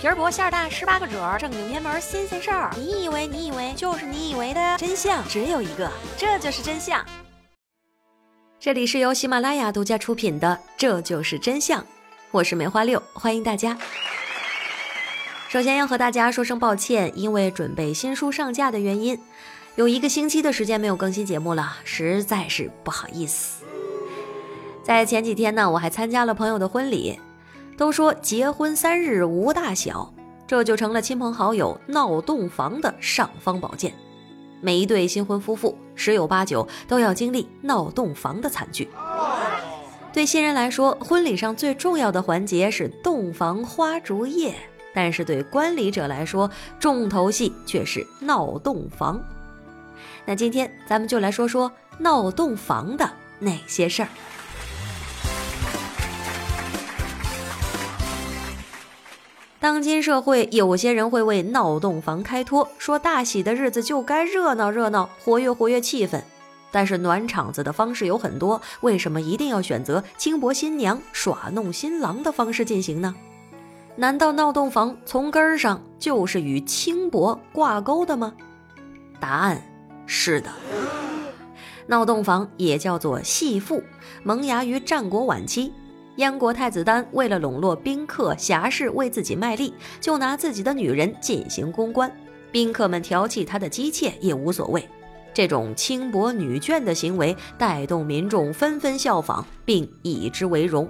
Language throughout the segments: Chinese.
皮儿薄馅儿大，十八个褶儿，正经偏门新鲜事儿。你以为你以为就是你以为的真相只有一个，这就是真相。这里是由喜马拉雅独家出品的《这就是真相》，我是梅花六，欢迎大家。首先要和大家说声抱歉，因为准备新书上架的原因，有一个星期的时间没有更新节目了，实在是不好意思。在前几天呢，我还参加了朋友的婚礼。都说结婚三日无大小，这就成了亲朋好友闹洞房的尚方宝剑。每一对新婚夫妇十有八九都要经历闹洞房的惨剧。对新人来说，婚礼上最重要的环节是洞房花烛夜，但是对观礼者来说，重头戏却是闹洞房。那今天咱们就来说说闹洞房的那些事儿。当今社会，有些人会为闹洞房开脱，说大喜的日子就该热闹热闹，活跃活跃气氛。但是暖场子的方式有很多，为什么一定要选择轻薄新娘、耍弄新郎的方式进行呢？难道闹洞房从根儿上就是与轻薄挂钩的吗？答案是的。闹洞房也叫做戏妇，萌芽于战国晚期。燕国太子丹为了笼络宾客侠士，为自己卖力，就拿自己的女人进行公关。宾客们调戏他的姬妾也无所谓。这种轻薄女眷的行为带动民众纷纷效仿，并以之为荣。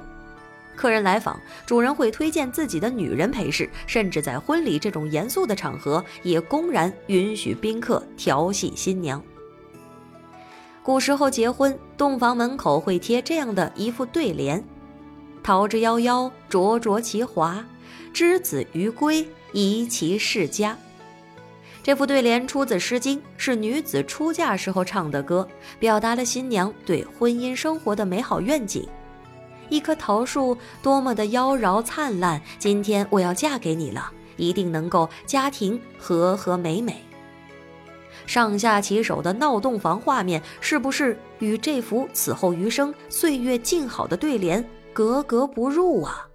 客人来访，主人会推荐自己的女人陪侍，甚至在婚礼这种严肃的场合，也公然允许宾客调戏新娘。古时候结婚，洞房门口会贴这样的一副对联。桃之夭夭，灼灼其华；之子于归，宜其室家。这副对联出自《诗经》，是女子出嫁时候唱的歌，表达了新娘对婚姻生活的美好愿景。一棵桃树多么的妖娆灿烂，今天我要嫁给你了，一定能够家庭和和美美。上下其手的闹洞房画面，是不是与这幅此后余生岁月静好的对联？格格不入啊！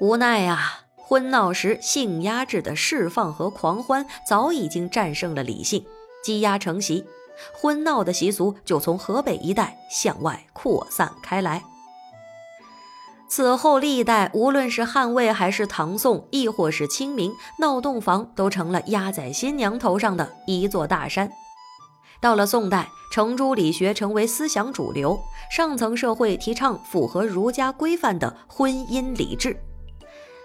无奈呀，婚闹时性压制的释放和狂欢早已经战胜了理性，积压成习，婚闹的习俗就从河北一带向外扩散开来。此后历代，无论是汉魏还是唐宋，亦或是清明，闹洞房都成了压在新娘头上的一座大山。到了宋代，程朱理学成为思想主流，上层社会提倡符合儒家规范的婚姻礼制。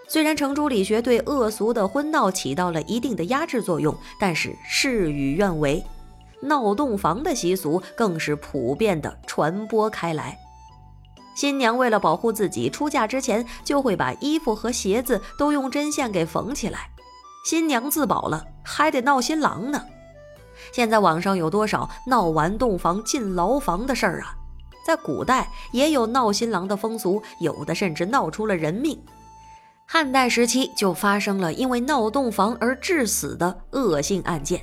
虽然程朱理学对恶俗的婚闹起到了一定的压制作用，但是事与愿违，闹洞房的习俗更是普遍的传播开来。新娘为了保护自己，出嫁之前就会把衣服和鞋子都用针线给缝起来。新娘自保了，还得闹新郎呢。现在网上有多少闹完洞房进牢房的事儿啊？在古代也有闹新郎的风俗，有的甚至闹出了人命。汉代时期就发生了因为闹洞房而致死的恶性案件。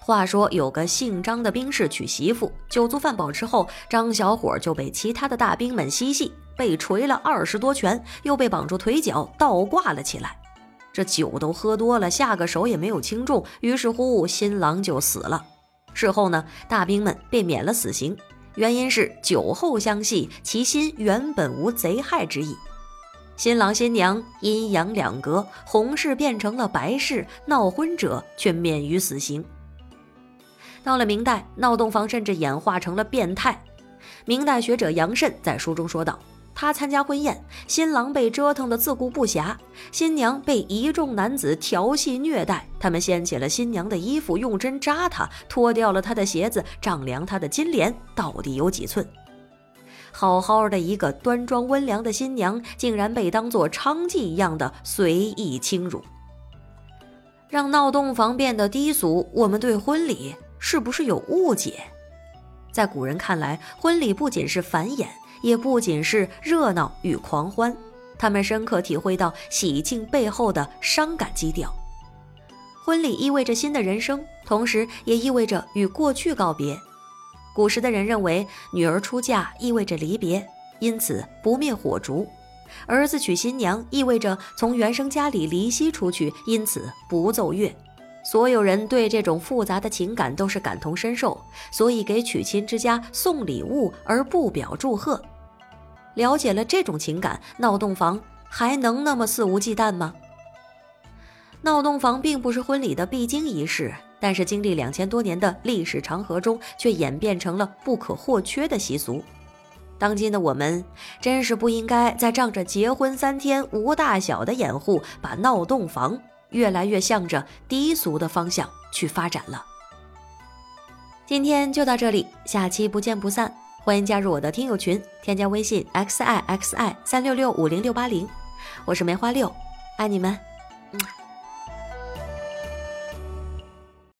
话说有个姓张的兵士娶媳妇，酒足饭饱之后，张小伙就被其他的大兵们嬉戏，被锤了二十多拳，又被绑住腿脚倒挂了起来。这酒都喝多了，下个手也没有轻重，于是乎新郎就死了。事后呢，大兵们便免了死刑，原因是酒后相戏，其心原本无贼害之意。新郎新娘阴阳两隔，红事变成了白事，闹婚者却免于死刑。到了明代，闹洞房甚至演化成了变态。明代学者杨慎在书中说道。他参加婚宴，新郎被折腾得自顾不暇，新娘被一众男子调戏虐待。他们掀起了新娘的衣服，用针扎她，脱掉了她的鞋子，丈量她的金莲到底有几寸。好好的一个端庄温良的新娘，竟然被当作娼妓一样的随意轻辱，让闹洞房变得低俗。我们对婚礼是不是有误解？在古人看来，婚礼不仅是繁衍。也不仅是热闹与狂欢，他们深刻体会到喜庆背后的伤感基调。婚礼意味着新的人生，同时也意味着与过去告别。古时的人认为女儿出嫁意味着离别，因此不灭火烛。儿子娶新娘意味着从原生家里离析出去，因此不奏乐。所有人对这种复杂的情感都是感同身受，所以给娶亲之家送礼物而不表祝贺。了解了这种情感，闹洞房还能那么肆无忌惮吗？闹洞房并不是婚礼的必经仪式，但是经历两千多年的历史长河中，却演变成了不可或缺的习俗。当今的我们，真是不应该再仗着结婚三天无大小的掩护，把闹洞房越来越向着低俗的方向去发展了。今天就到这里，下期不见不散。欢迎加入我的听友群，添加微信 x i x i 三六六五零六八零，我是梅花六，爱你们，